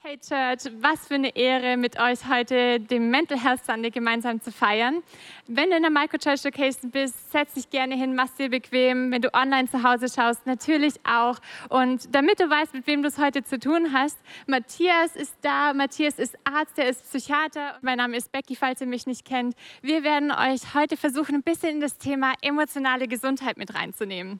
Hey Church, was für eine Ehre, mit euch heute den Mental Health Sunday gemeinsam zu feiern. Wenn du in der Microchurch Location bist, setz dich gerne hin, mach dir bequem. Wenn du online zu Hause schaust, natürlich auch. Und damit du weißt, mit wem du es heute zu tun hast, Matthias ist da. Matthias ist Arzt, er ist Psychiater. Mein Name ist Becky, falls ihr mich nicht kennt. Wir werden euch heute versuchen, ein bisschen in das Thema emotionale Gesundheit mit reinzunehmen.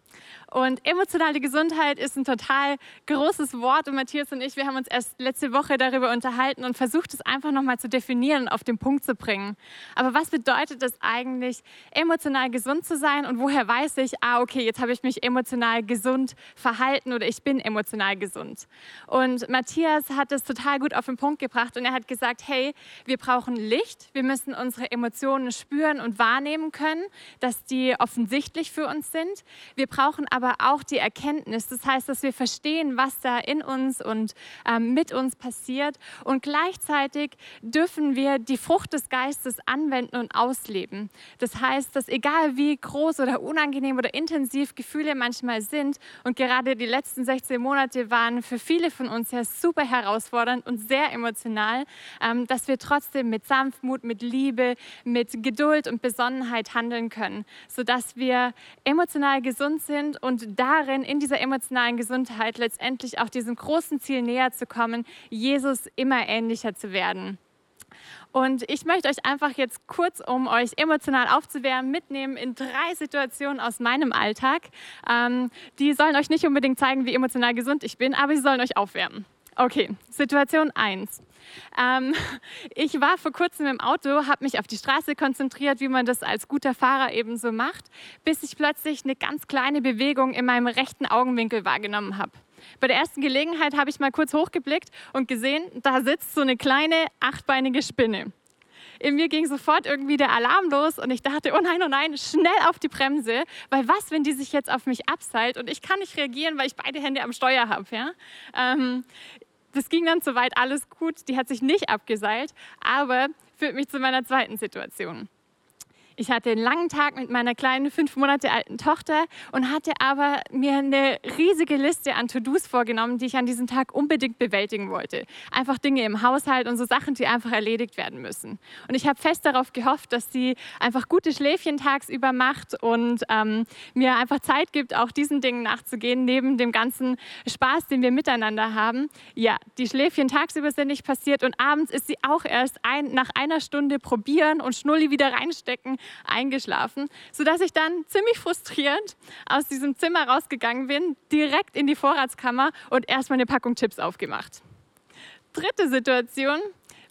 Und emotionale Gesundheit ist ein total großes Wort. Und Matthias und ich, wir haben uns erst letzte Woche darüber unterhalten und versucht es einfach nochmal zu definieren und auf den Punkt zu bringen. Aber was bedeutet es eigentlich, emotional gesund zu sein und woher weiß ich, ah, okay, jetzt habe ich mich emotional gesund verhalten oder ich bin emotional gesund? Und Matthias hat es total gut auf den Punkt gebracht und er hat gesagt, hey, wir brauchen Licht, wir müssen unsere Emotionen spüren und wahrnehmen können, dass die offensichtlich für uns sind. Wir brauchen aber auch die Erkenntnis, das heißt, dass wir verstehen, was da in uns und ähm, mit uns passiert und gleichzeitig dürfen wir die Frucht des Geistes anwenden und ausleben. Das heißt, dass egal wie groß oder unangenehm oder intensiv Gefühle manchmal sind und gerade die letzten 16 Monate waren für viele von uns ja super herausfordernd und sehr emotional, ähm, dass wir trotzdem mit Sanftmut, mit Liebe, mit Geduld und Besonnenheit handeln können, sodass wir emotional gesund sind und darin, in dieser emotionalen Gesundheit letztendlich auch diesem großen Ziel näher zu kommen, Jesus immer ähnlicher zu werden. Und ich möchte euch einfach jetzt kurz, um euch emotional aufzuwärmen, mitnehmen in drei Situationen aus meinem Alltag. Ähm, die sollen euch nicht unbedingt zeigen, wie emotional gesund ich bin, aber sie sollen euch aufwärmen. Okay, Situation 1. Ähm, ich war vor kurzem im Auto, habe mich auf die Straße konzentriert, wie man das als guter Fahrer eben so macht, bis ich plötzlich eine ganz kleine Bewegung in meinem rechten Augenwinkel wahrgenommen habe. Bei der ersten Gelegenheit habe ich mal kurz hochgeblickt und gesehen, da sitzt so eine kleine achtbeinige Spinne. In mir ging sofort irgendwie der Alarm los und ich dachte, oh nein, oh nein, schnell auf die Bremse, weil was, wenn die sich jetzt auf mich abseilt und ich kann nicht reagieren, weil ich beide Hände am Steuer habe. Ja? Ähm, das ging dann soweit alles gut, die hat sich nicht abgeseilt, aber führt mich zu meiner zweiten Situation. Ich hatte einen langen Tag mit meiner kleinen, fünf Monate alten Tochter und hatte aber mir eine riesige Liste an To-Dos vorgenommen, die ich an diesem Tag unbedingt bewältigen wollte. Einfach Dinge im Haushalt und so Sachen, die einfach erledigt werden müssen. Und ich habe fest darauf gehofft, dass sie einfach gute Schläfchen tagsüber macht und ähm, mir einfach Zeit gibt, auch diesen Dingen nachzugehen, neben dem ganzen Spaß, den wir miteinander haben. Ja, die Schläfchen tagsüber sind nicht passiert und abends ist sie auch erst ein, nach einer Stunde probieren und Schnulli wieder reinstecken eingeschlafen, sodass ich dann ziemlich frustriert aus diesem Zimmer rausgegangen bin, direkt in die Vorratskammer und erstmal eine Packung Chips aufgemacht. Dritte Situation,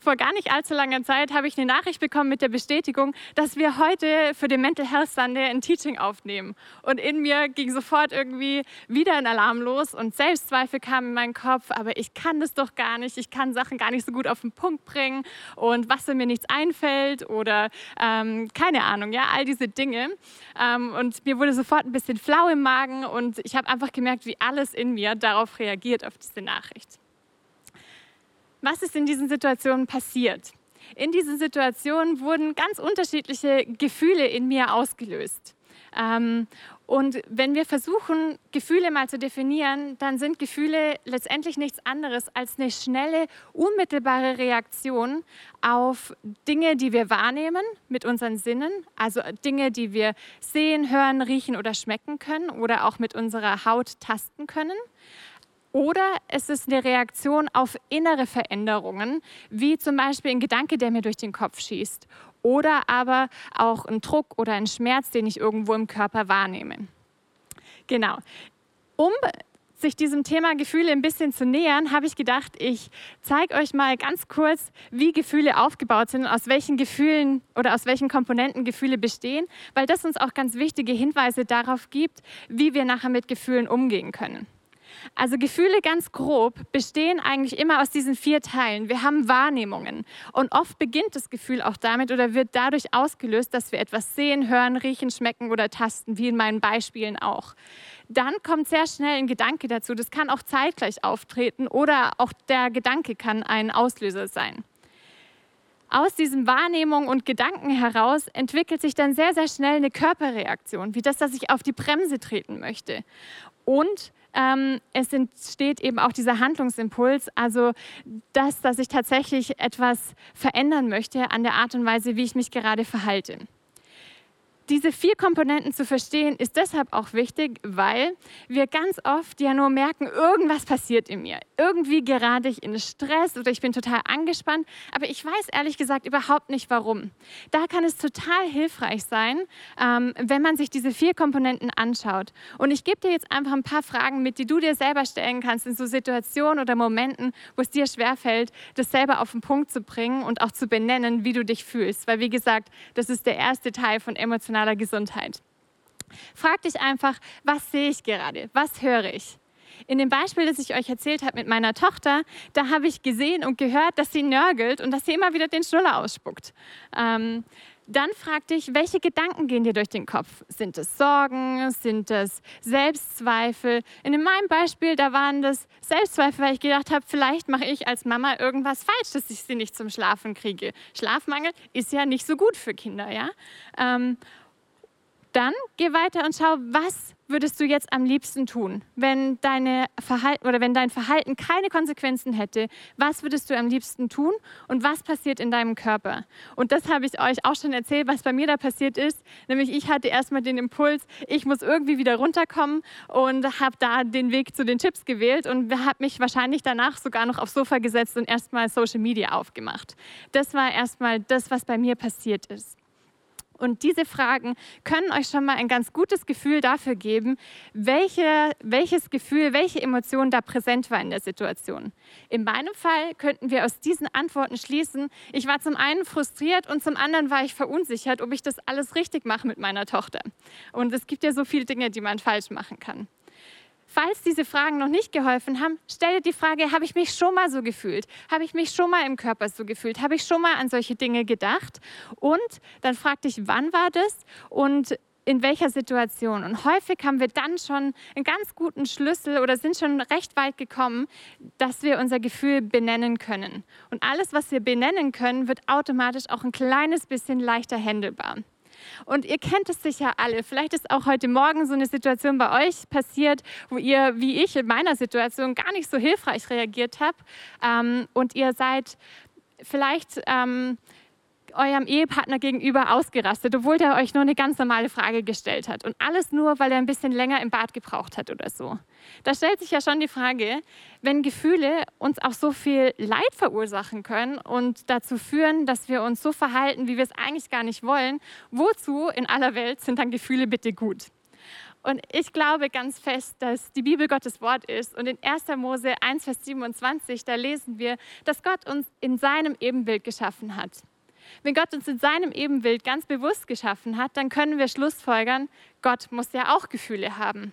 vor gar nicht allzu langer Zeit habe ich eine Nachricht bekommen mit der Bestätigung, dass wir heute für den Mental Health Sunday ein Teaching aufnehmen. Und in mir ging sofort irgendwie wieder ein Alarm los und Selbstzweifel kamen in meinen Kopf, aber ich kann das doch gar nicht, ich kann Sachen gar nicht so gut auf den Punkt bringen und was, wenn mir nichts einfällt oder ähm, keine Ahnung, ja, all diese Dinge. Ähm, und mir wurde sofort ein bisschen flau im Magen und ich habe einfach gemerkt, wie alles in mir darauf reagiert, auf diese Nachricht. Was ist in diesen Situationen passiert? In diesen Situationen wurden ganz unterschiedliche Gefühle in mir ausgelöst. Ähm, und wenn wir versuchen, Gefühle mal zu definieren, dann sind Gefühle letztendlich nichts anderes als eine schnelle, unmittelbare Reaktion auf Dinge, die wir wahrnehmen mit unseren Sinnen, also Dinge, die wir sehen, hören, riechen oder schmecken können oder auch mit unserer Haut tasten können. Oder es ist eine Reaktion auf innere Veränderungen, wie zum Beispiel ein Gedanke, der mir durch den Kopf schießt. Oder aber auch ein Druck oder ein Schmerz, den ich irgendwo im Körper wahrnehme. Genau. Um sich diesem Thema Gefühle ein bisschen zu nähern, habe ich gedacht, ich zeige euch mal ganz kurz, wie Gefühle aufgebaut sind, aus welchen Gefühlen oder aus welchen Komponenten Gefühle bestehen, weil das uns auch ganz wichtige Hinweise darauf gibt, wie wir nachher mit Gefühlen umgehen können. Also Gefühle ganz grob bestehen eigentlich immer aus diesen vier Teilen. Wir haben Wahrnehmungen und oft beginnt das Gefühl auch damit oder wird dadurch ausgelöst, dass wir etwas sehen, hören, riechen, schmecken oder tasten, wie in meinen Beispielen auch. Dann kommt sehr schnell ein Gedanke dazu. Das kann auch zeitgleich auftreten oder auch der Gedanke kann ein Auslöser sein aus diesen Wahrnehmungen und Gedanken heraus entwickelt sich dann sehr, sehr schnell eine Körperreaktion, wie das, dass ich auf die Bremse treten möchte. Und ähm, es entsteht eben auch dieser Handlungsimpuls, also das, dass ich tatsächlich etwas verändern möchte an der Art und Weise, wie ich mich gerade verhalte diese vier Komponenten zu verstehen, ist deshalb auch wichtig, weil wir ganz oft ja nur merken, irgendwas passiert in mir. Irgendwie gerate ich in Stress oder ich bin total angespannt, aber ich weiß ehrlich gesagt überhaupt nicht warum. Da kann es total hilfreich sein, ähm, wenn man sich diese vier Komponenten anschaut. Und ich gebe dir jetzt einfach ein paar Fragen mit, die du dir selber stellen kannst in so Situationen oder Momenten, wo es dir schwerfällt, das selber auf den Punkt zu bringen und auch zu benennen, wie du dich fühlst. Weil wie gesagt, das ist der erste Teil von emotionalen emotionaler Gesundheit. Frag dich einfach, was sehe ich gerade? Was höre ich? In dem Beispiel, das ich euch erzählt habe mit meiner Tochter, da habe ich gesehen und gehört, dass sie nörgelt und dass sie immer wieder den Schnuller ausspuckt. Ähm, dann frag dich, welche Gedanken gehen dir durch den Kopf? Sind es Sorgen? Sind es Selbstzweifel? In meinem Beispiel, da waren das Selbstzweifel, weil ich gedacht habe, vielleicht mache ich als Mama irgendwas falsch, dass ich sie nicht zum Schlafen kriege. Schlafmangel ist ja nicht so gut für Kinder, ja. Ähm, dann geh weiter und schau, was würdest du jetzt am liebsten tun, wenn deine Verhalten oder wenn dein Verhalten keine Konsequenzen hätte? Was würdest du am liebsten tun und was passiert in deinem Körper? Und das habe ich euch auch schon erzählt, was bei mir da passiert ist. Nämlich ich hatte erstmal den Impuls, ich muss irgendwie wieder runterkommen und habe da den Weg zu den Chips gewählt und habe mich wahrscheinlich danach sogar noch aufs Sofa gesetzt und erstmal Social Media aufgemacht. Das war erstmal das, was bei mir passiert ist. Und diese Fragen können euch schon mal ein ganz gutes Gefühl dafür geben, welche, welches Gefühl, welche Emotion da präsent war in der Situation. In meinem Fall könnten wir aus diesen Antworten schließen, ich war zum einen frustriert und zum anderen war ich verunsichert, ob ich das alles richtig mache mit meiner Tochter. Und es gibt ja so viele Dinge, die man falsch machen kann. Falls diese Fragen noch nicht geholfen haben, stelle die Frage, habe ich mich schon mal so gefühlt? Habe ich mich schon mal im Körper so gefühlt? Habe ich schon mal an solche Dinge gedacht? Und dann frag dich, wann war das und in welcher Situation? Und häufig haben wir dann schon einen ganz guten Schlüssel oder sind schon recht weit gekommen, dass wir unser Gefühl benennen können. Und alles, was wir benennen können, wird automatisch auch ein kleines bisschen leichter handelbar. Und ihr kennt es sicher alle. Vielleicht ist auch heute Morgen so eine Situation bei euch passiert, wo ihr, wie ich in meiner Situation, gar nicht so hilfreich reagiert habt. Ähm, und ihr seid vielleicht ähm, eurem Ehepartner gegenüber ausgerastet, obwohl der euch nur eine ganz normale Frage gestellt hat. Und alles nur, weil er ein bisschen länger im Bad gebraucht hat oder so. Da stellt sich ja schon die Frage, wenn Gefühle uns auch so viel Leid verursachen können und dazu führen, dass wir uns so verhalten, wie wir es eigentlich gar nicht wollen, wozu in aller Welt sind dann Gefühle bitte gut? Und ich glaube ganz fest, dass die Bibel Gottes Wort ist. Und in 1. Mose 1, Vers 27, da lesen wir, dass Gott uns in seinem Ebenbild geschaffen hat. Wenn Gott uns in seinem Ebenbild ganz bewusst geschaffen hat, dann können wir schlussfolgern, Gott muss ja auch Gefühle haben.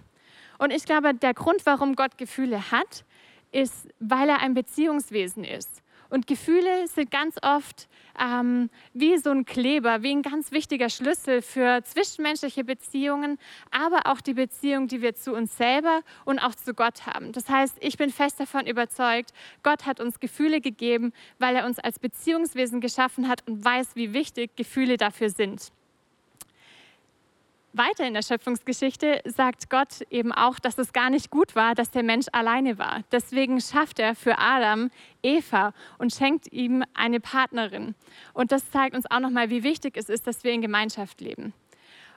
Und ich glaube, der Grund, warum Gott Gefühle hat, ist, weil er ein Beziehungswesen ist. Und Gefühle sind ganz oft ähm, wie so ein Kleber, wie ein ganz wichtiger Schlüssel für zwischenmenschliche Beziehungen, aber auch die Beziehung, die wir zu uns selber und auch zu Gott haben. Das heißt, ich bin fest davon überzeugt, Gott hat uns Gefühle gegeben, weil er uns als Beziehungswesen geschaffen hat und weiß, wie wichtig Gefühle dafür sind. Weiter in der Schöpfungsgeschichte sagt Gott eben auch, dass es gar nicht gut war, dass der Mensch alleine war. Deswegen schafft er für Adam Eva und schenkt ihm eine Partnerin. Und das zeigt uns auch nochmal, wie wichtig es ist, dass wir in Gemeinschaft leben.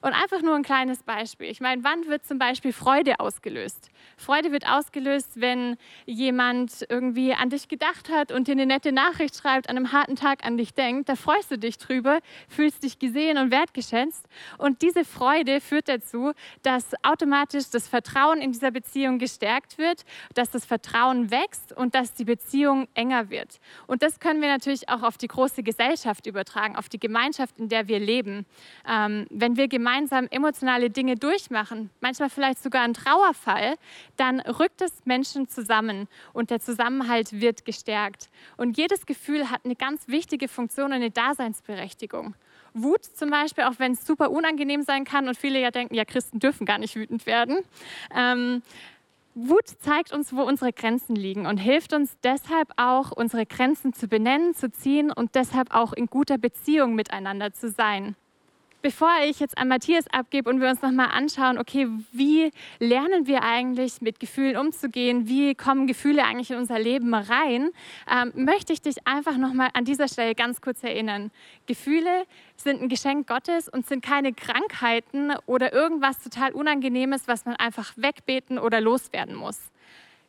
Und einfach nur ein kleines Beispiel. Ich meine, wann wird zum Beispiel Freude ausgelöst? Freude wird ausgelöst, wenn jemand irgendwie an dich gedacht hat und dir eine nette Nachricht schreibt, an einem harten Tag an dich denkt. Da freust du dich drüber, fühlst dich gesehen und wertgeschätzt. Und diese Freude führt dazu, dass automatisch das Vertrauen in dieser Beziehung gestärkt wird, dass das Vertrauen wächst und dass die Beziehung enger wird. Und das können wir natürlich auch auf die große Gesellschaft übertragen, auf die Gemeinschaft, in der wir leben. Ähm, wenn wir gemeinsam emotionale Dinge durchmachen, manchmal vielleicht sogar ein Trauerfall, dann rückt es Menschen zusammen und der Zusammenhalt wird gestärkt. Und jedes Gefühl hat eine ganz wichtige Funktion und eine Daseinsberechtigung. Wut zum Beispiel, auch wenn es super unangenehm sein kann und viele ja denken, ja, Christen dürfen gar nicht wütend werden. Ähm, Wut zeigt uns, wo unsere Grenzen liegen und hilft uns deshalb auch, unsere Grenzen zu benennen, zu ziehen und deshalb auch in guter Beziehung miteinander zu sein bevor ich jetzt an Matthias abgebe und wir uns nochmal anschauen, okay, wie lernen wir eigentlich mit Gefühlen umzugehen, wie kommen Gefühle eigentlich in unser Leben rein, ähm, möchte ich dich einfach nochmal an dieser Stelle ganz kurz erinnern. Gefühle sind ein Geschenk Gottes und sind keine Krankheiten oder irgendwas total Unangenehmes, was man einfach wegbeten oder loswerden muss.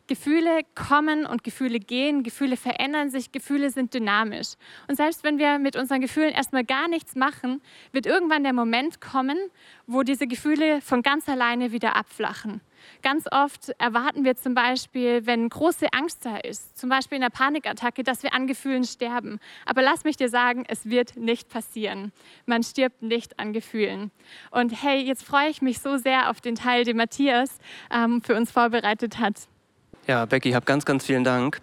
Gefühle kommen und Gefühle gehen, Gefühle verändern sich, Gefühle sind dynamisch. Und selbst wenn wir mit unseren Gefühlen erstmal gar nichts machen, wird irgendwann der Moment kommen, wo diese Gefühle von ganz alleine wieder abflachen. Ganz oft erwarten wir zum Beispiel, wenn große Angst da ist, zum Beispiel in einer Panikattacke, dass wir an Gefühlen sterben. Aber lass mich dir sagen, es wird nicht passieren. Man stirbt nicht an Gefühlen. Und hey, jetzt freue ich mich so sehr auf den Teil, den Matthias ähm, für uns vorbereitet hat. Ja, Becky, hab ganz, ganz vielen Dank.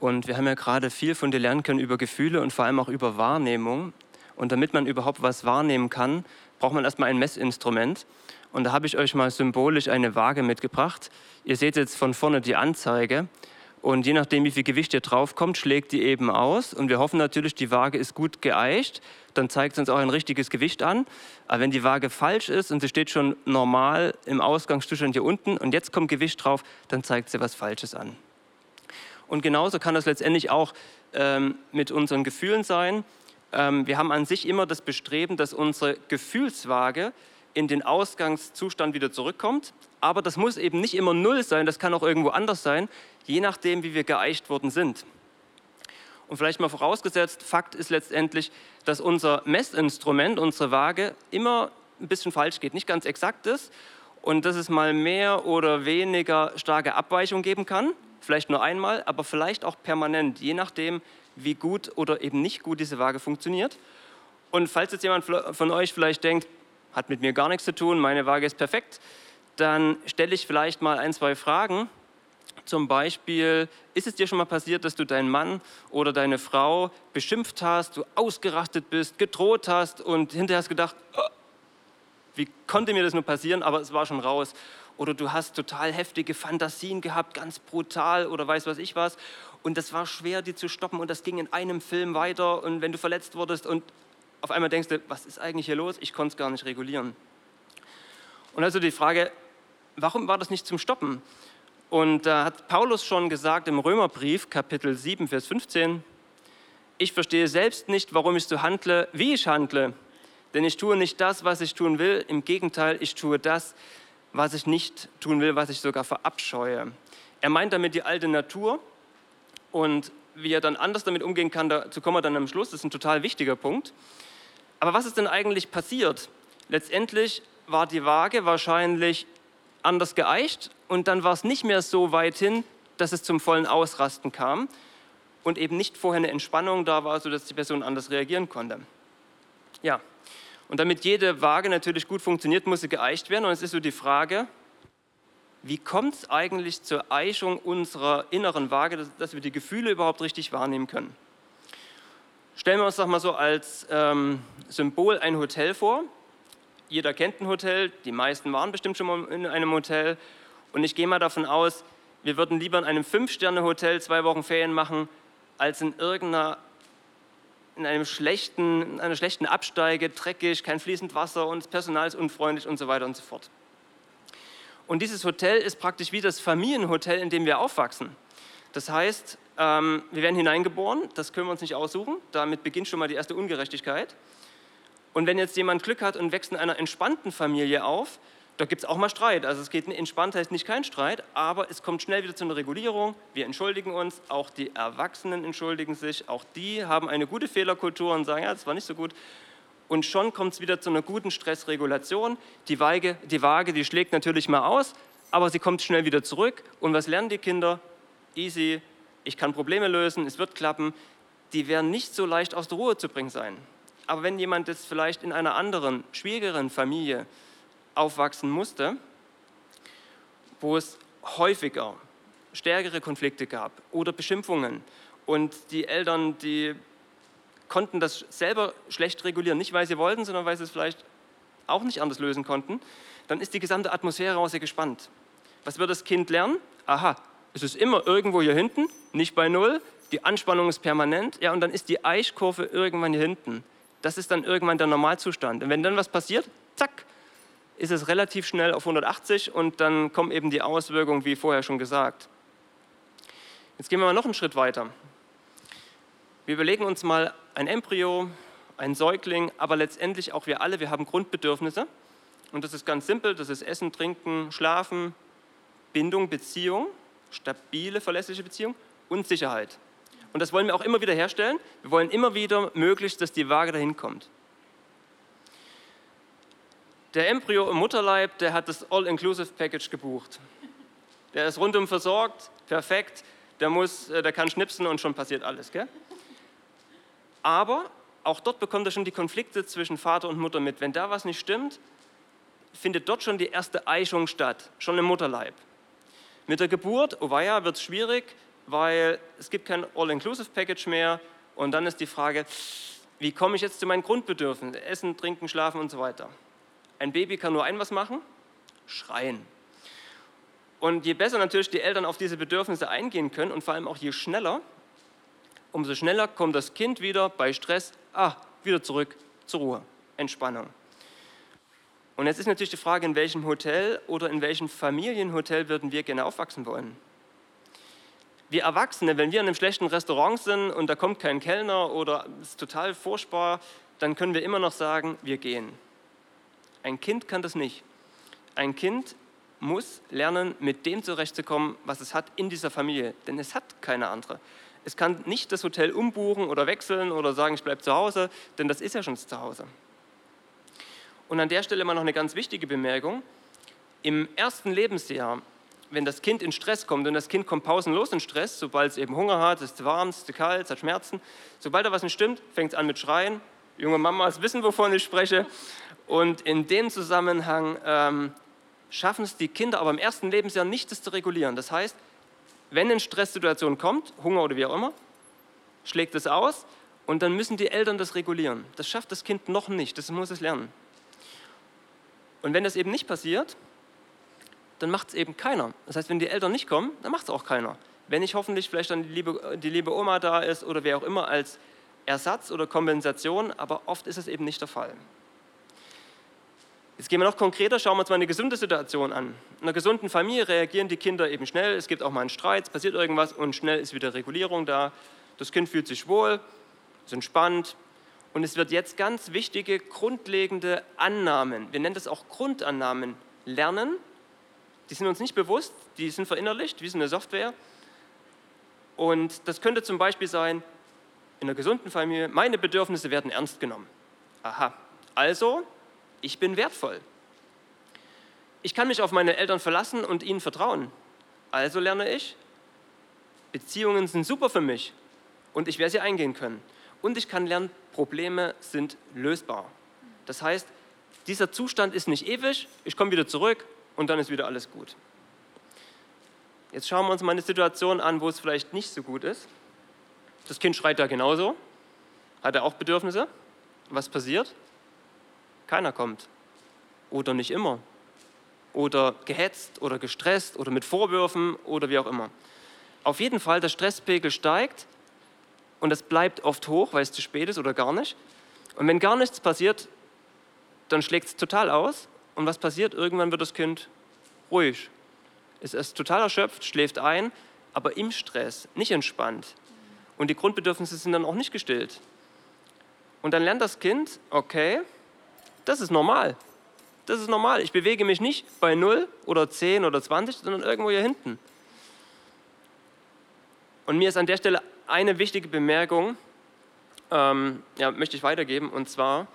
Und wir haben ja gerade viel von dir lernen können über Gefühle und vor allem auch über Wahrnehmung. Und damit man überhaupt was wahrnehmen kann, braucht man erstmal ein Messinstrument. Und da habe ich euch mal symbolisch eine Waage mitgebracht. Ihr seht jetzt von vorne die Anzeige. Und je nachdem, wie viel Gewicht hier drauf kommt, schlägt die eben aus. Und wir hoffen natürlich, die Waage ist gut geeicht. Dann zeigt sie uns auch ein richtiges Gewicht an. Aber wenn die Waage falsch ist und sie steht schon normal im Ausgangszustand hier unten und jetzt kommt Gewicht drauf, dann zeigt sie was Falsches an. Und genauso kann das letztendlich auch ähm, mit unseren Gefühlen sein. Ähm, wir haben an sich immer das Bestreben, dass unsere Gefühlswaage in den Ausgangszustand wieder zurückkommt. Aber das muss eben nicht immer null sein, das kann auch irgendwo anders sein, je nachdem, wie wir geeicht worden sind. Und vielleicht mal vorausgesetzt, Fakt ist letztendlich, dass unser Messinstrument, unsere Waage, immer ein bisschen falsch geht, nicht ganz exakt ist und dass es mal mehr oder weniger starke Abweichung geben kann, vielleicht nur einmal, aber vielleicht auch permanent, je nachdem, wie gut oder eben nicht gut diese Waage funktioniert. Und falls jetzt jemand von euch vielleicht denkt, hat mit mir gar nichts zu tun, meine Waage ist perfekt, dann stelle ich vielleicht mal ein, zwei Fragen. Zum Beispiel, ist es dir schon mal passiert, dass du deinen Mann oder deine Frau beschimpft hast, du ausgerastet bist, gedroht hast und hinterher hast gedacht, oh, wie konnte mir das nur passieren, aber es war schon raus. Oder du hast total heftige Fantasien gehabt, ganz brutal oder weiß was ich was. Und das war schwer, die zu stoppen und das ging in einem Film weiter. Und wenn du verletzt wurdest und auf einmal denkst du, was ist eigentlich hier los? Ich konnte es gar nicht regulieren. Und also die Frage, warum war das nicht zum Stoppen? Und da hat Paulus schon gesagt im Römerbrief, Kapitel 7, Vers 15, ich verstehe selbst nicht, warum ich so handle, wie ich handle. Denn ich tue nicht das, was ich tun will. Im Gegenteil, ich tue das, was ich nicht tun will, was ich sogar verabscheue. Er meint damit die alte Natur und wie er dann anders damit umgehen kann, dazu kommen wir dann am Schluss. Das ist ein total wichtiger Punkt. Aber was ist denn eigentlich passiert? Letztendlich war die Waage wahrscheinlich anders geeicht und dann war es nicht mehr so weit hin, dass es zum vollen Ausrasten kam und eben nicht vorher eine Entspannung da war, sodass die Person anders reagieren konnte. Ja, und damit jede Waage natürlich gut funktioniert, muss sie geeicht werden. Und es ist so die Frage, wie kommt es eigentlich zur Eichung unserer inneren Waage, dass, dass wir die Gefühle überhaupt richtig wahrnehmen können? Stellen wir uns doch mal so als ähm, Symbol ein Hotel vor. Jeder kennt ein Hotel, die meisten waren bestimmt schon mal in einem Hotel. Und ich gehe mal davon aus, wir würden lieber in einem Fünf-Sterne-Hotel zwei Wochen Ferien machen, als in irgendeiner in einem schlechten, in einer schlechten Absteige, dreckig, kein fließend Wasser und das Personal ist unfreundlich und so weiter und so fort. Und dieses Hotel ist praktisch wie das Familienhotel, in dem wir aufwachsen. Das heißt, ähm, wir werden hineingeboren, das können wir uns nicht aussuchen. Damit beginnt schon mal die erste Ungerechtigkeit. Und wenn jetzt jemand Glück hat und wächst in einer entspannten Familie auf, da gibt es auch mal Streit. Also es geht entspannt heißt nicht kein Streit, aber es kommt schnell wieder zu einer Regulierung. Wir entschuldigen uns, auch die Erwachsenen entschuldigen sich, auch die haben eine gute Fehlerkultur und sagen, ja, das war nicht so gut. Und schon kommt es wieder zu einer guten Stressregulation. Die Waage, die Waage, die schlägt natürlich mal aus, aber sie kommt schnell wieder zurück. Und was lernen die Kinder? Easy, ich kann Probleme lösen, es wird klappen, die werden nicht so leicht aus der Ruhe zu bringen sein. aber wenn jemand jetzt vielleicht in einer anderen, schwierigeren Familie aufwachsen musste, wo es häufiger stärkere Konflikte gab oder Beschimpfungen und die Eltern, die konnten das selber schlecht regulieren, nicht weil sie wollten, sondern weil sie es vielleicht auch nicht anders lösen konnten, dann ist die gesamte Atmosphäre auch sehr gespannt. Was wird das Kind lernen? Aha, es ist immer irgendwo hier hinten, nicht bei Null, die Anspannung ist permanent, ja, und dann ist die Eichkurve irgendwann hier hinten. Das ist dann irgendwann der Normalzustand. Und wenn dann was passiert, zack, ist es relativ schnell auf 180 und dann kommen eben die Auswirkungen, wie vorher schon gesagt. Jetzt gehen wir mal noch einen Schritt weiter. Wir überlegen uns mal ein Embryo, ein Säugling, aber letztendlich auch wir alle, wir haben Grundbedürfnisse. Und das ist ganz simpel, das ist Essen, Trinken, Schlafen, Bindung, Beziehung, stabile, verlässliche Beziehung und Sicherheit. Und das wollen wir auch immer wieder herstellen. Wir wollen immer wieder möglichst, dass die Waage dahin kommt. Der Embryo im Mutterleib, der hat das All-Inclusive-Package gebucht. Der ist rundum versorgt, perfekt, der, muss, äh, der kann schnipsen und schon passiert alles. Gell? Aber auch dort bekommt er schon die Konflikte zwischen Vater und Mutter mit. Wenn da was nicht stimmt, findet dort schon die erste Eichung statt, schon im Mutterleib. Mit der Geburt, oh weia, wird es schwierig, weil es gibt kein All-Inclusive-Package mehr. Und dann ist die Frage, wie komme ich jetzt zu meinen Grundbedürfnissen? Essen, trinken, schlafen und so weiter. Ein Baby kann nur ein was machen, schreien. Und je besser natürlich die Eltern auf diese Bedürfnisse eingehen können und vor allem auch je schneller, umso schneller kommt das Kind wieder bei Stress, ah, wieder zurück zur Ruhe, Entspannung. Und jetzt ist natürlich die Frage, in welchem Hotel oder in welchem Familienhotel würden wir gerne aufwachsen wollen? Wir Erwachsene, wenn wir in einem schlechten Restaurant sind und da kommt kein Kellner oder es ist total furchtbar, dann können wir immer noch sagen, wir gehen. Ein Kind kann das nicht. Ein Kind muss lernen, mit dem zurechtzukommen, was es hat in dieser Familie, denn es hat keine andere. Es kann nicht das Hotel umbuchen oder wechseln oder sagen, ich bleibe zu Hause, denn das ist ja schon zu Hause. Und an der Stelle mal noch eine ganz wichtige Bemerkung. Im ersten Lebensjahr, wenn das Kind in Stress kommt und das Kind kommt pausenlos in Stress, sobald es eben Hunger hat, es ist warm, es ist kalt, es hat Schmerzen, sobald da was nicht stimmt, fängt es an mit Schreien. Junge Mamas wissen, wovon ich spreche. Und in dem Zusammenhang ähm, schaffen es die Kinder aber im ersten Lebensjahr nicht, das zu regulieren. Das heißt, wenn eine Stresssituation kommt, Hunger oder wie auch immer, schlägt es aus und dann müssen die Eltern das regulieren. Das schafft das Kind noch nicht, das muss es lernen. Und wenn das eben nicht passiert, dann macht es eben keiner. Das heißt, wenn die Eltern nicht kommen, dann macht es auch keiner. Wenn nicht hoffentlich vielleicht dann die liebe, die liebe Oma da ist oder wer auch immer als Ersatz oder Kompensation, aber oft ist es eben nicht der Fall. Jetzt gehen wir noch konkreter, schauen wir uns mal eine gesunde Situation an. In einer gesunden Familie reagieren die Kinder eben schnell, es gibt auch mal einen Streit, es passiert irgendwas und schnell ist wieder Regulierung da. Das Kind fühlt sich wohl, ist entspannt und es wird jetzt ganz wichtige, grundlegende Annahmen, wir nennen das auch Grundannahmen, lernen. Die sind uns nicht bewusst, die sind verinnerlicht, wie so eine Software. Und das könnte zum Beispiel sein, in einer gesunden Familie, meine Bedürfnisse werden ernst genommen. Aha, also ich bin wertvoll. Ich kann mich auf meine Eltern verlassen und ihnen vertrauen. Also lerne ich, Beziehungen sind super für mich und ich werde sie eingehen können. Und ich kann lernen, Probleme sind lösbar. Das heißt, dieser Zustand ist nicht ewig, ich komme wieder zurück und dann ist wieder alles gut. Jetzt schauen wir uns mal eine Situation an, wo es vielleicht nicht so gut ist. Das Kind schreit da genauso, hat er auch Bedürfnisse. Was passiert? keiner kommt. Oder nicht immer. Oder gehetzt oder gestresst oder mit Vorwürfen oder wie auch immer. Auf jeden Fall, der Stresspegel steigt und es bleibt oft hoch, weil es zu spät ist oder gar nicht. Und wenn gar nichts passiert, dann schlägt es total aus. Und was passiert? Irgendwann wird das Kind ruhig. Es ist total erschöpft, schläft ein, aber im Stress, nicht entspannt. Und die Grundbedürfnisse sind dann auch nicht gestillt. Und dann lernt das Kind, okay, das ist normal. Das ist normal. Ich bewege mich nicht bei 0 oder 10 oder 20, sondern irgendwo hier hinten. Und mir ist an der Stelle eine wichtige Bemerkung, ähm, ja, möchte ich weitergeben, und zwar,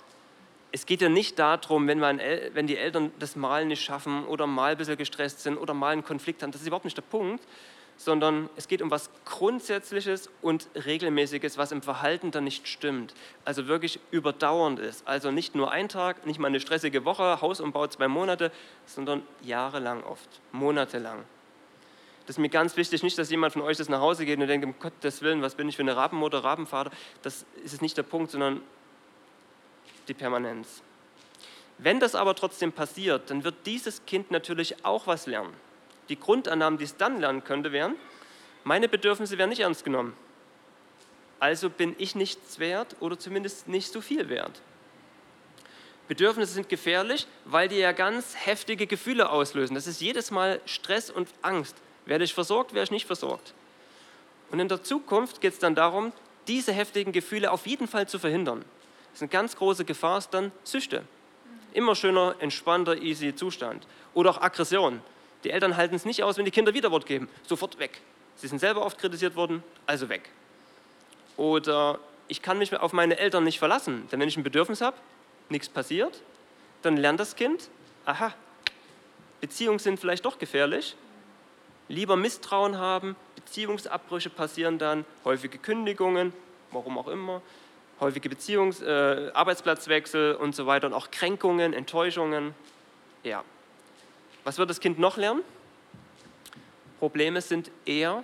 es geht ja nicht darum, wenn, man, wenn die Eltern das Mal nicht schaffen oder mal ein bisschen gestresst sind oder mal einen Konflikt haben, das ist überhaupt nicht der Punkt, sondern es geht um was Grundsätzliches und Regelmäßiges, was im Verhalten dann nicht stimmt. Also wirklich überdauernd ist. Also nicht nur ein Tag, nicht mal eine stressige Woche, Hausumbau zwei Monate, sondern jahrelang oft, monatelang. Das ist mir ganz wichtig, nicht, dass jemand von euch das nach Hause geht und denkt, um Gottes Willen, was bin ich für eine Rabenmutter, Rabenvater. Das ist nicht der Punkt, sondern die Permanenz. Wenn das aber trotzdem passiert, dann wird dieses Kind natürlich auch was lernen die Grundannahmen, die es dann lernen könnte, wären, meine Bedürfnisse werden nicht ernst genommen. Also bin ich nichts wert oder zumindest nicht so viel wert. Bedürfnisse sind gefährlich, weil die ja ganz heftige Gefühle auslösen. Das ist jedes Mal Stress und Angst. Werde ich versorgt, werde ich nicht versorgt. Und in der Zukunft geht es dann darum, diese heftigen Gefühle auf jeden Fall zu verhindern. Das ist eine ganz große Gefahr, ist dann Süchte. Immer schöner, entspannter, easy Zustand. Oder auch Aggression. Die Eltern halten es nicht aus, wenn die Kinder Widerwort geben. Sofort weg. Sie sind selber oft kritisiert worden, also weg. Oder ich kann mich auf meine Eltern nicht verlassen, denn wenn ich ein Bedürfnis habe, nichts passiert, dann lernt das Kind, aha, Beziehungen sind vielleicht doch gefährlich, lieber Misstrauen haben, Beziehungsabbrüche passieren dann, häufige Kündigungen, warum auch immer, häufige Beziehungs-, äh, Arbeitsplatzwechsel und so weiter und auch Kränkungen, Enttäuschungen. Ja, was wird das Kind noch lernen? Probleme sind eher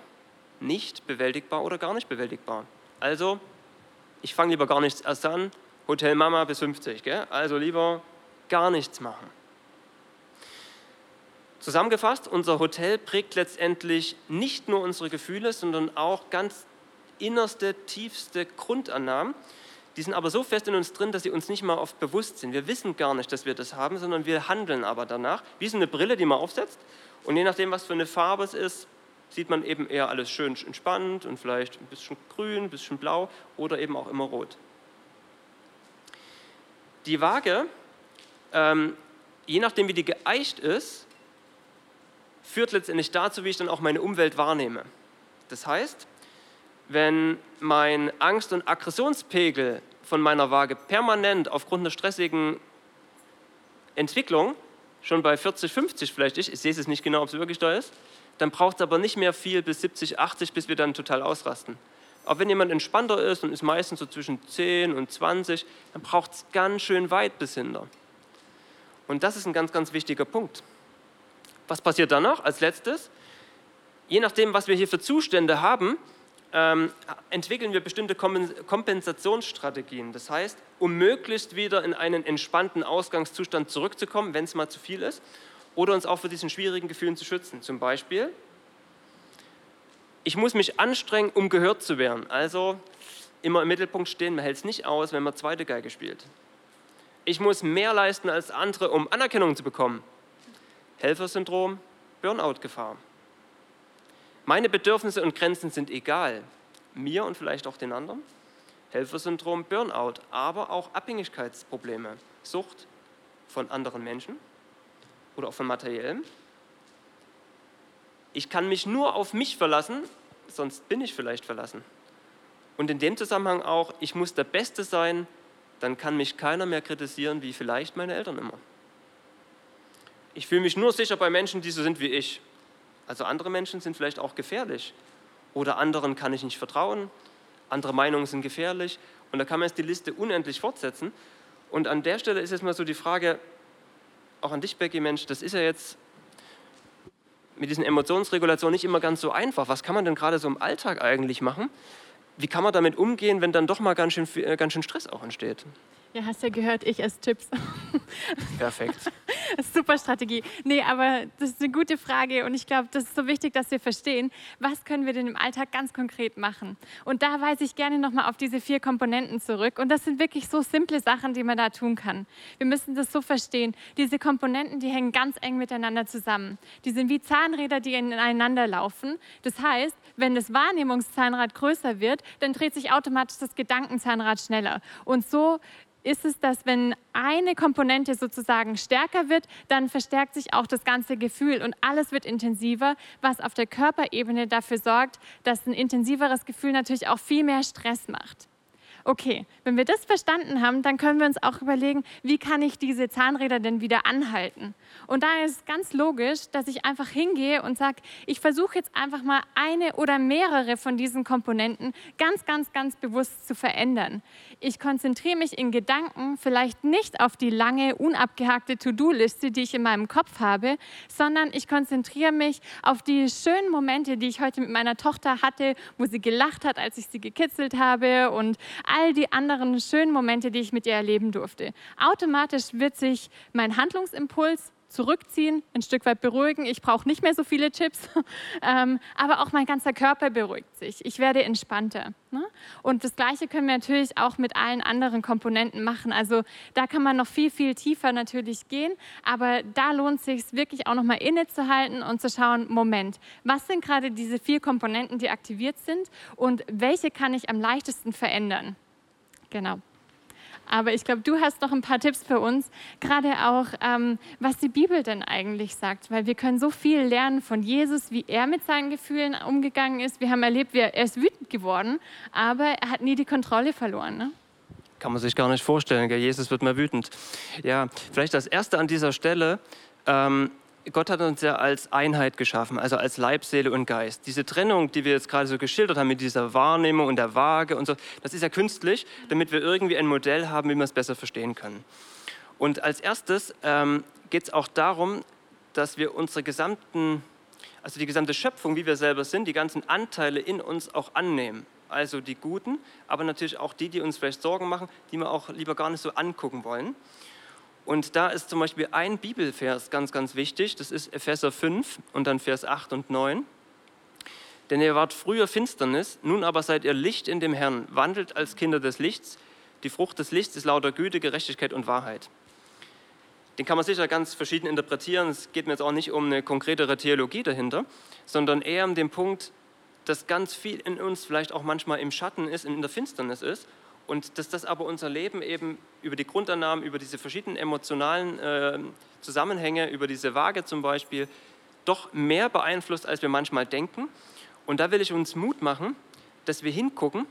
nicht bewältigbar oder gar nicht bewältigbar. Also, ich fange lieber gar nichts erst an. Hotel Mama bis 50, gell? also lieber gar nichts machen. Zusammengefasst, unser Hotel prägt letztendlich nicht nur unsere Gefühle, sondern auch ganz innerste, tiefste Grundannahmen, die sind aber so fest in uns drin, dass sie uns nicht mal oft bewusst sind. Wir wissen gar nicht, dass wir das haben, sondern wir handeln aber danach. Wie so eine Brille, die man aufsetzt. Und je nachdem, was für eine Farbe es ist, sieht man eben eher alles schön entspannt und vielleicht ein bisschen grün, ein bisschen blau oder eben auch immer rot. Die Waage, ähm, je nachdem, wie die geeicht ist, führt letztendlich dazu, wie ich dann auch meine Umwelt wahrnehme. Das heißt, wenn mein Angst- und Aggressionspegel von meiner Waage permanent aufgrund einer stressigen Entwicklung schon bei 40, 50 vielleicht ist, ich sehe es nicht genau, ob es wirklich da ist, dann braucht es aber nicht mehr viel bis 70, 80, bis wir dann total ausrasten. Auch wenn jemand entspannter ist und ist meistens so zwischen 10 und 20, dann braucht es ganz schön weit bis hinter. Und das ist ein ganz, ganz wichtiger Punkt. Was passiert dann noch als letztes? Je nachdem, was wir hier für Zustände haben, ähm, entwickeln wir bestimmte Kompensationsstrategien. Das heißt, um möglichst wieder in einen entspannten Ausgangszustand zurückzukommen, wenn es mal zu viel ist, oder uns auch vor diesen schwierigen Gefühlen zu schützen. Zum Beispiel, ich muss mich anstrengen, um gehört zu werden. Also immer im Mittelpunkt stehen, man hält es nicht aus, wenn man zweite Geige spielt. Ich muss mehr leisten als andere, um Anerkennung zu bekommen. Helfersyndrom, Burnout-Gefahr. Meine Bedürfnisse und Grenzen sind egal, mir und vielleicht auch den anderen. Helfersyndrom, Burnout, aber auch Abhängigkeitsprobleme, Sucht von anderen Menschen oder auch von materiellem. Ich kann mich nur auf mich verlassen, sonst bin ich vielleicht verlassen. Und in dem Zusammenhang auch, ich muss der Beste sein, dann kann mich keiner mehr kritisieren, wie vielleicht meine Eltern immer. Ich fühle mich nur sicher bei Menschen, die so sind wie ich. Also andere Menschen sind vielleicht auch gefährlich oder anderen kann ich nicht vertrauen, andere Meinungen sind gefährlich und da kann man jetzt die Liste unendlich fortsetzen. Und an der Stelle ist jetzt mal so die Frage, auch an dich, Becky, Mensch, das ist ja jetzt mit diesen Emotionsregulationen nicht immer ganz so einfach. Was kann man denn gerade so im Alltag eigentlich machen? Wie kann man damit umgehen, wenn dann doch mal ganz schön, äh, ganz schön Stress auch entsteht? Ja, hast ja gehört, ich esse Chips. Perfekt. Super Strategie. Nee, aber das ist eine gute Frage und ich glaube, das ist so wichtig, dass wir verstehen, was können wir denn im Alltag ganz konkret machen. Und da weise ich gerne nochmal auf diese vier Komponenten zurück. Und das sind wirklich so simple Sachen, die man da tun kann. Wir müssen das so verstehen. Diese Komponenten, die hängen ganz eng miteinander zusammen. Die sind wie Zahnräder, die ineinander laufen. Das heißt, wenn das Wahrnehmungszahnrad größer wird, dann dreht sich automatisch das Gedankenzahnrad schneller. Und so ist es, dass wenn eine Komponente sozusagen stärker wird, dann verstärkt sich auch das ganze Gefühl und alles wird intensiver, was auf der Körperebene dafür sorgt, dass ein intensiveres Gefühl natürlich auch viel mehr Stress macht. Okay, wenn wir das verstanden haben, dann können wir uns auch überlegen, wie kann ich diese Zahnräder denn wieder anhalten? Und da ist ganz logisch, dass ich einfach hingehe und sage, ich versuche jetzt einfach mal eine oder mehrere von diesen Komponenten ganz, ganz, ganz bewusst zu verändern. Ich konzentriere mich in Gedanken vielleicht nicht auf die lange, unabgehakte To-Do-Liste, die ich in meinem Kopf habe, sondern ich konzentriere mich auf die schönen Momente, die ich heute mit meiner Tochter hatte, wo sie gelacht hat, als ich sie gekitzelt habe und all die anderen schönen Momente, die ich mit ihr erleben durfte. Automatisch wird sich mein Handlungsimpuls zurückziehen, ein Stück weit beruhigen. Ich brauche nicht mehr so viele Chips, ähm, aber auch mein ganzer Körper beruhigt sich. Ich werde entspannter. Ne? Und das Gleiche können wir natürlich auch mit allen anderen Komponenten machen. Also da kann man noch viel, viel tiefer natürlich gehen, aber da lohnt sich wirklich auch nochmal innezuhalten und zu schauen, Moment, was sind gerade diese vier Komponenten, die aktiviert sind und welche kann ich am leichtesten verändern? Genau. Aber ich glaube, du hast noch ein paar Tipps für uns, gerade auch, ähm, was die Bibel denn eigentlich sagt, weil wir können so viel lernen von Jesus, wie er mit seinen Gefühlen umgegangen ist. Wir haben erlebt, er, er ist wütend geworden, aber er hat nie die Kontrolle verloren. Ne? Kann man sich gar nicht vorstellen, gell? Jesus wird mal wütend. Ja, vielleicht das Erste an dieser Stelle. Ähm, Gott hat uns ja als Einheit geschaffen, also als Leib, Seele und Geist. Diese Trennung, die wir jetzt gerade so geschildert haben mit dieser Wahrnehmung und der Waage und so, das ist ja künstlich, damit wir irgendwie ein Modell haben, wie wir es besser verstehen können. Und als erstes ähm, geht es auch darum, dass wir unsere gesamten, also die gesamte Schöpfung, wie wir selber sind, die ganzen Anteile in uns auch annehmen. Also die guten, aber natürlich auch die, die uns vielleicht Sorgen machen, die wir auch lieber gar nicht so angucken wollen. Und da ist zum Beispiel ein Bibelvers ganz, ganz wichtig. Das ist Epheser 5 und dann Vers 8 und 9. Denn ihr wart früher Finsternis, nun aber seid ihr Licht in dem Herrn, wandelt als Kinder des Lichts. Die Frucht des Lichts ist lauter Güte, Gerechtigkeit und Wahrheit. Den kann man sicher ganz verschieden interpretieren. Es geht mir jetzt auch nicht um eine konkretere Theologie dahinter, sondern eher um den Punkt, dass ganz viel in uns vielleicht auch manchmal im Schatten ist, in der Finsternis ist und dass das aber unser Leben eben über die Grundannahmen, über diese verschiedenen emotionalen äh, Zusammenhänge, über diese Waage zum Beispiel, doch mehr beeinflusst, als wir manchmal denken. Und da will ich uns Mut machen, dass wir hingucken,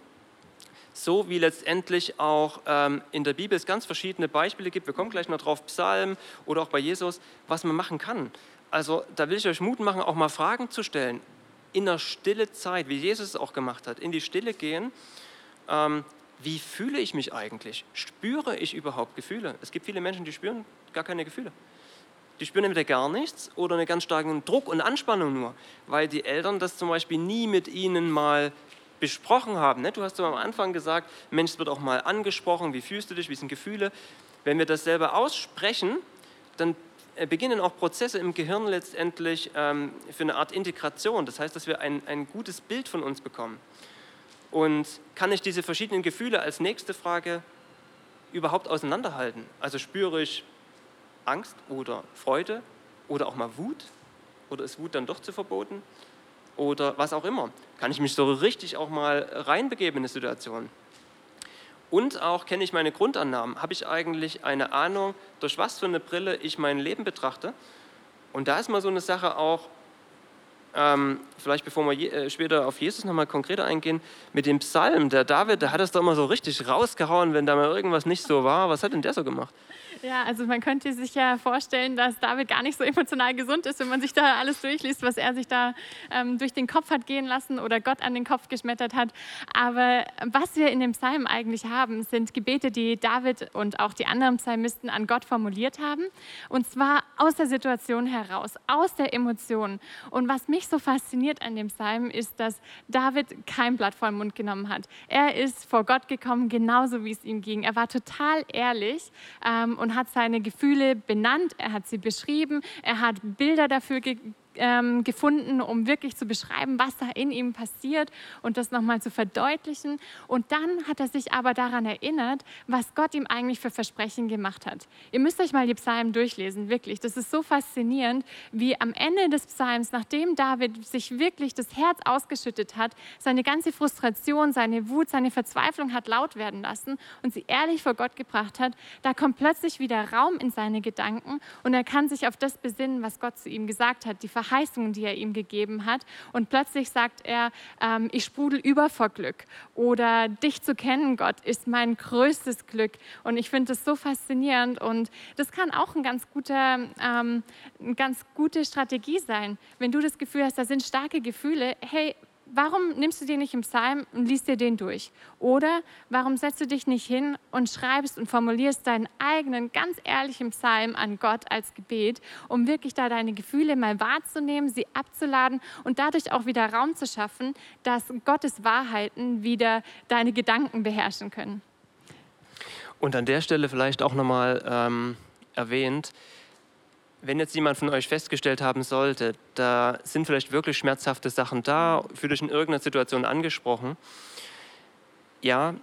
so wie letztendlich auch ähm, in der Bibel es ganz verschiedene Beispiele gibt. Wir kommen gleich noch drauf, Psalm oder auch bei Jesus, was man machen kann. Also da will ich euch Mut machen, auch mal Fragen zu stellen. In der stille Zeit, wie Jesus es auch gemacht hat, in die Stille gehen. Ähm, wie fühle ich mich eigentlich? Spüre ich überhaupt Gefühle? Es gibt viele Menschen, die spüren gar keine Gefühle. Die spüren entweder gar nichts oder einen ganz starken Druck und Anspannung nur, weil die Eltern das zum Beispiel nie mit ihnen mal besprochen haben. Ne? Du hast am Anfang gesagt, Mensch, es wird auch mal angesprochen, wie fühlst du dich, wie sind Gefühle. Wenn wir das selber aussprechen, dann äh, beginnen auch Prozesse im Gehirn letztendlich ähm, für eine Art Integration. Das heißt, dass wir ein, ein gutes Bild von uns bekommen. Und kann ich diese verschiedenen Gefühle als nächste Frage überhaupt auseinanderhalten? Also spüre ich Angst oder Freude oder auch mal Wut? Oder ist Wut dann doch zu verboten? Oder was auch immer. Kann ich mich so richtig auch mal reinbegeben in eine Situation? Und auch kenne ich meine Grundannahmen. Habe ich eigentlich eine Ahnung, durch was für eine Brille ich mein Leben betrachte? Und da ist mal so eine Sache auch, ähm, vielleicht bevor wir je, äh, später auf Jesus nochmal konkreter eingehen, mit dem Psalm, der David, der hat das doch immer so richtig rausgehauen, wenn da mal irgendwas nicht so war. Was hat denn der so gemacht? Ja, also man könnte sich ja vorstellen, dass David gar nicht so emotional gesund ist, wenn man sich da alles durchliest, was er sich da ähm, durch den Kopf hat gehen lassen oder Gott an den Kopf geschmettert hat. Aber was wir in dem Psalm eigentlich haben, sind Gebete, die David und auch die anderen Psalmisten an Gott formuliert haben. Und zwar aus der Situation heraus, aus der Emotion. Und was mich so fasziniert an dem Psalm ist, dass David kein Blatt vor den Mund genommen hat. Er ist vor Gott gekommen, genauso wie es ihm ging. Er war total ehrlich ähm, und hat seine Gefühle benannt, er hat sie beschrieben, er hat Bilder dafür gegeben ähm, gefunden, um wirklich zu beschreiben, was da in ihm passiert und das nochmal zu verdeutlichen. Und dann hat er sich aber daran erinnert, was Gott ihm eigentlich für Versprechen gemacht hat. Ihr müsst euch mal die Psalmen durchlesen, wirklich. Das ist so faszinierend, wie am Ende des Psalms, nachdem David sich wirklich das Herz ausgeschüttet hat, seine ganze Frustration, seine Wut, seine Verzweiflung hat laut werden lassen und sie ehrlich vor Gott gebracht hat, da kommt plötzlich wieder Raum in seine Gedanken und er kann sich auf das besinnen, was Gott zu ihm gesagt hat, die Verheißung Verheißungen, die er ihm gegeben hat. Und plötzlich sagt er, ähm, ich sprudel über vor Glück. Oder dich zu kennen, Gott, ist mein größtes Glück. Und ich finde das so faszinierend. Und das kann auch ein ganz guter, ähm, eine ganz gute Strategie sein. Wenn du das Gefühl hast, da sind starke Gefühle, hey, warum nimmst du den nicht im Psalm und liest dir den durch? Oder warum setzt du dich nicht hin und schreibst und formulierst deinen eigenen, ganz ehrlichen Psalm an Gott als Gebet, um wirklich da deine Gefühle mal wahrzunehmen, sie abzuladen und dadurch auch wieder Raum zu schaffen, dass Gottes Wahrheiten wieder deine Gedanken beherrschen können? Und an der Stelle vielleicht auch nochmal ähm, erwähnt, wenn jetzt jemand von euch festgestellt haben sollte, da sind vielleicht wirklich schmerzhafte Sachen da, fühlt euch in irgendeiner Situation angesprochen, ja,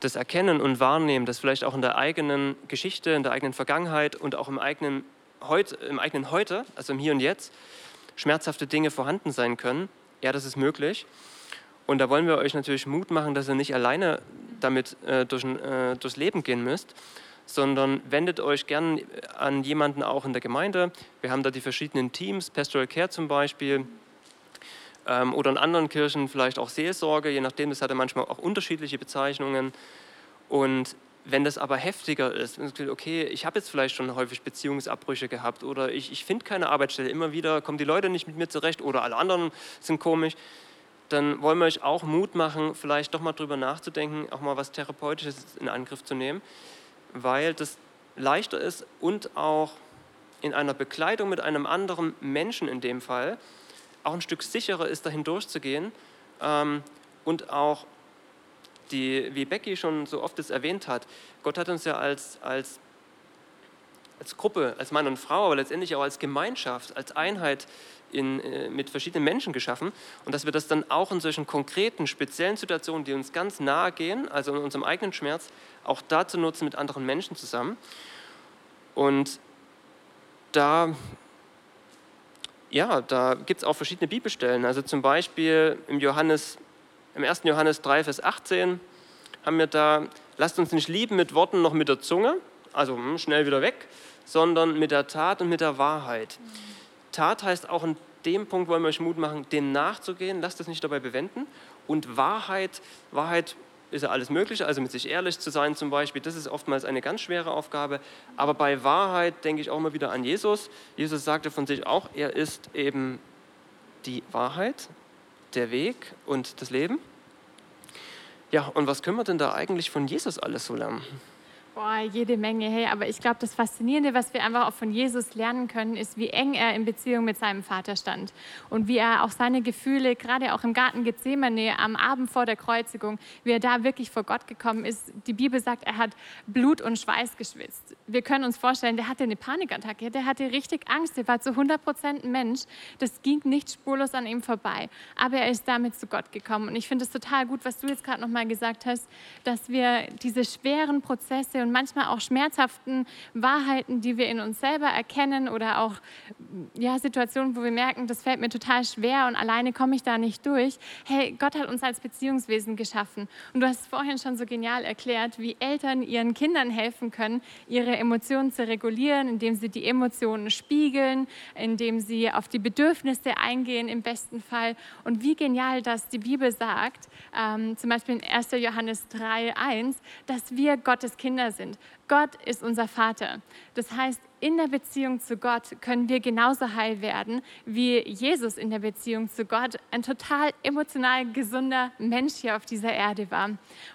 das Erkennen und Wahrnehmen, dass vielleicht auch in der eigenen Geschichte, in der eigenen Vergangenheit und auch im eigenen, Heut, im eigenen Heute, also im Hier und Jetzt, schmerzhafte Dinge vorhanden sein können, ja, das ist möglich. Und da wollen wir euch natürlich Mut machen, dass ihr nicht alleine damit äh, durch, äh, durchs Leben gehen müsst, sondern wendet euch gern an jemanden auch in der Gemeinde. Wir haben da die verschiedenen Teams, Pastoral Care zum Beispiel, ähm, oder in anderen Kirchen vielleicht auch Seelsorge, je nachdem, das hat ja manchmal auch unterschiedliche Bezeichnungen. Und wenn das aber heftiger ist, okay, ich habe jetzt vielleicht schon häufig Beziehungsabbrüche gehabt oder ich, ich finde keine Arbeitsstelle, immer wieder kommen die Leute nicht mit mir zurecht oder alle anderen sind komisch, dann wollen wir euch auch Mut machen, vielleicht doch mal drüber nachzudenken, auch mal was Therapeutisches in Angriff zu nehmen weil das leichter ist und auch in einer Bekleidung mit einem anderen Menschen in dem Fall auch ein Stück sicherer ist, dahin durchzugehen. Ähm, und auch die, wie Becky schon so oft es erwähnt hat, Gott hat uns ja als, als, als Gruppe, als Mann und Frau, aber letztendlich auch als Gemeinschaft, als Einheit in, äh, mit verschiedenen Menschen geschaffen und dass wir das dann auch in solchen konkreten, speziellen Situationen, die uns ganz nahe gehen, also in unserem eigenen Schmerz, auch dazu nutzen mit anderen Menschen zusammen. Und da, ja, da gibt es auch verschiedene Bibelstellen. Also zum Beispiel im, Johannes, im 1. Johannes 3, Vers 18 haben wir da, lasst uns nicht lieben mit Worten noch mit der Zunge, also hm, schnell wieder weg, sondern mit der Tat und mit der Wahrheit. Tat heißt auch in dem Punkt wollen wir euch Mut machen, dem nachzugehen, lasst es nicht dabei bewenden. Und Wahrheit, Wahrheit ist ja alles Mögliche, also mit sich ehrlich zu sein zum Beispiel, das ist oftmals eine ganz schwere Aufgabe. Aber bei Wahrheit denke ich auch mal wieder an Jesus. Jesus sagte von sich auch, er ist eben die Wahrheit, der Weg und das Leben. Ja, und was können wir denn da eigentlich von Jesus alles so lernen? Boah, jede Menge. Hey, aber ich glaube, das Faszinierende, was wir einfach auch von Jesus lernen können, ist, wie eng er in Beziehung mit seinem Vater stand und wie er auch seine Gefühle, gerade auch im Garten Gethsemane am Abend vor der Kreuzigung, wie er da wirklich vor Gott gekommen ist. Die Bibel sagt, er hat Blut und Schweiß geschwitzt. Wir können uns vorstellen, der hatte eine Panikattacke, der hatte richtig Angst, der war zu 100 Prozent Mensch. Das ging nicht spurlos an ihm vorbei. Aber er ist damit zu Gott gekommen. Und ich finde es total gut, was du jetzt gerade nochmal gesagt hast, dass wir diese schweren Prozesse und manchmal auch schmerzhaften Wahrheiten, die wir in uns selber erkennen oder auch ja, Situationen, wo wir merken, das fällt mir total schwer und alleine komme ich da nicht durch. Hey, Gott hat uns als Beziehungswesen geschaffen. Und du hast es vorhin schon so genial erklärt, wie Eltern ihren Kindern helfen können, ihre Emotionen zu regulieren, indem sie die Emotionen spiegeln, indem sie auf die Bedürfnisse eingehen im besten Fall. Und wie genial das die Bibel sagt, ähm, zum Beispiel in 1. Johannes 3.1, dass wir Gottes Kinder sind. Gott ist unser Vater. Das heißt, in der Beziehung zu Gott können wir genauso heil werden, wie Jesus in der Beziehung zu Gott ein total emotional gesunder Mensch hier auf dieser Erde war.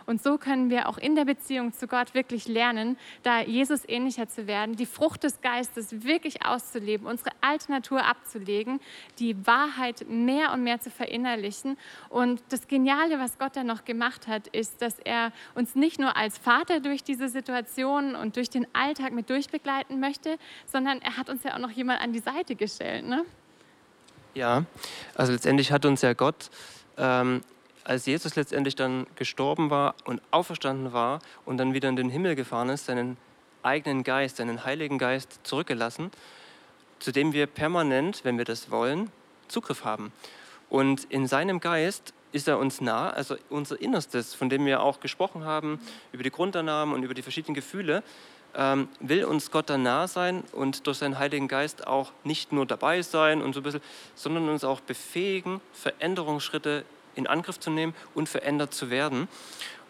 Und so können wir auch in der Beziehung zu Gott wirklich lernen, da Jesus ähnlicher zu werden, die Frucht des Geistes wirklich auszuleben, unsere alte Natur abzulegen, die Wahrheit mehr und mehr zu verinnerlichen. Und das Geniale, was Gott da noch gemacht hat, ist, dass er uns nicht nur als Vater durch diese Situation und durch den Alltag mit durchbegleiten möchte, sondern er hat uns ja auch noch jemand an die Seite gestellt. Ne? Ja, also letztendlich hat uns ja Gott, ähm, als Jesus letztendlich dann gestorben war und auferstanden war und dann wieder in den Himmel gefahren ist, seinen eigenen Geist, seinen Heiligen Geist zurückgelassen, zu dem wir permanent, wenn wir das wollen, Zugriff haben. Und in seinem Geist ist er uns nah, also unser Innerstes, von dem wir auch gesprochen haben, über die Grundannahmen und über die verschiedenen Gefühle, ähm, will uns Gott dann nah sein und durch seinen Heiligen Geist auch nicht nur dabei sein und so ein bisschen, sondern uns auch befähigen, Veränderungsschritte in Angriff zu nehmen und verändert zu werden.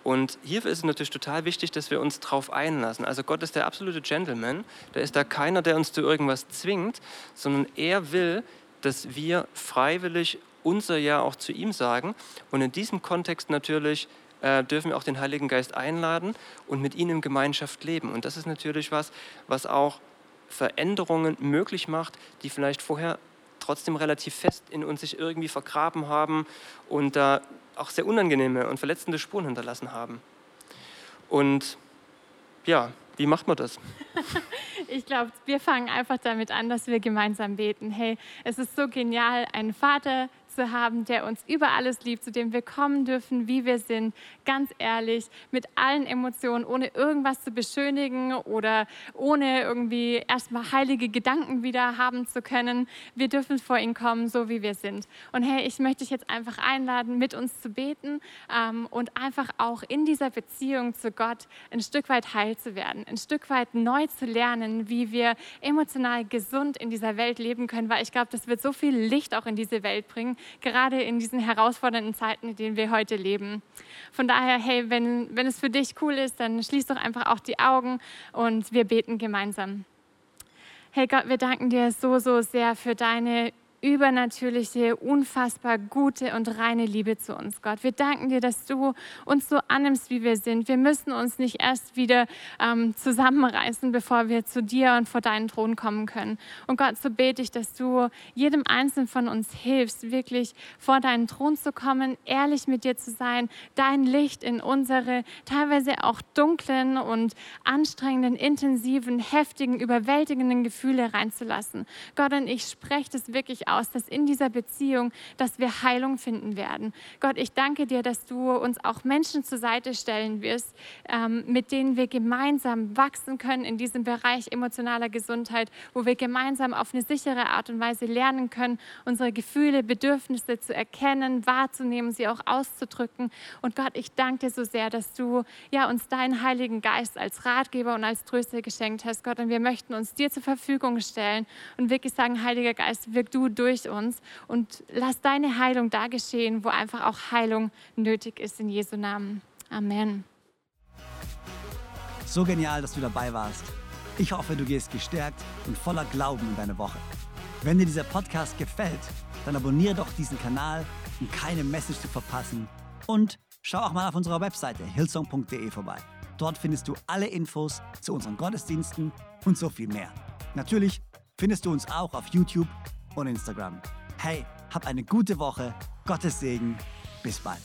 Und hierfür ist es natürlich total wichtig, dass wir uns darauf einlassen. Also Gott ist der absolute Gentleman. Da ist da keiner, der uns zu irgendwas zwingt, sondern er will, dass wir freiwillig unser Ja auch zu ihm sagen. Und in diesem Kontext natürlich äh, dürfen wir auch den Heiligen Geist einladen und mit ihm in Gemeinschaft leben. Und das ist natürlich was, was auch Veränderungen möglich macht, die vielleicht vorher trotzdem relativ fest in uns sich irgendwie vergraben haben und da auch sehr unangenehme und verletzende Spuren hinterlassen haben. Und ja, wie macht man das? ich glaube, wir fangen einfach damit an, dass wir gemeinsam beten. Hey, es ist so genial, einen Vater zu haben, der uns über alles liebt, zu dem wir kommen dürfen, wie wir sind, ganz ehrlich, mit allen Emotionen, ohne irgendwas zu beschönigen oder ohne irgendwie erstmal heilige Gedanken wieder haben zu können. Wir dürfen vor ihn kommen, so wie wir sind. Und hey, ich möchte dich jetzt einfach einladen, mit uns zu beten ähm, und einfach auch in dieser Beziehung zu Gott ein Stück weit heil zu werden, ein Stück weit neu zu lernen, wie wir emotional gesund in dieser Welt leben können, weil ich glaube, das wird so viel Licht auch in diese Welt bringen, gerade in diesen herausfordernden Zeiten, in denen wir heute leben. Von daher, hey, wenn, wenn es für dich cool ist, dann schließ doch einfach auch die Augen und wir beten gemeinsam. Hey Gott, wir danken dir so, so sehr für deine übernatürliche, unfassbar gute und reine Liebe zu uns, Gott. Wir danken dir, dass du uns so annimmst, wie wir sind. Wir müssen uns nicht erst wieder ähm, zusammenreißen, bevor wir zu dir und vor deinen Thron kommen können. Und Gott, so bete ich, dass du jedem Einzelnen von uns hilfst, wirklich vor deinen Thron zu kommen, ehrlich mit dir zu sein, dein Licht in unsere teilweise auch dunklen und anstrengenden, intensiven, heftigen, überwältigenden Gefühle reinzulassen. Gott, und ich spreche das wirklich aus, dass in dieser Beziehung, dass wir Heilung finden werden. Gott, ich danke dir, dass du uns auch Menschen zur Seite stellen wirst, ähm, mit denen wir gemeinsam wachsen können in diesem Bereich emotionaler Gesundheit, wo wir gemeinsam auf eine sichere Art und Weise lernen können, unsere Gefühle, Bedürfnisse zu erkennen, wahrzunehmen, sie auch auszudrücken. Und Gott, ich danke dir so sehr, dass du ja, uns deinen Heiligen Geist als Ratgeber und als Tröster geschenkt hast, Gott. Und wir möchten uns dir zur Verfügung stellen und wirklich sagen, Heiliger Geist, wirk du durch uns und lass deine Heilung da geschehen, wo einfach auch Heilung nötig ist in Jesu Namen. Amen. So genial, dass du dabei warst. Ich hoffe, du gehst gestärkt und voller Glauben in deine Woche. Wenn dir dieser Podcast gefällt, dann abonniere doch diesen Kanal, um keine Message zu verpassen. Und schau auch mal auf unserer Webseite hillsong.de vorbei. Dort findest du alle Infos zu unseren Gottesdiensten und so viel mehr. Natürlich findest du uns auch auf YouTube und Instagram. Hey, hab eine gute Woche, Gottes Segen, bis bald.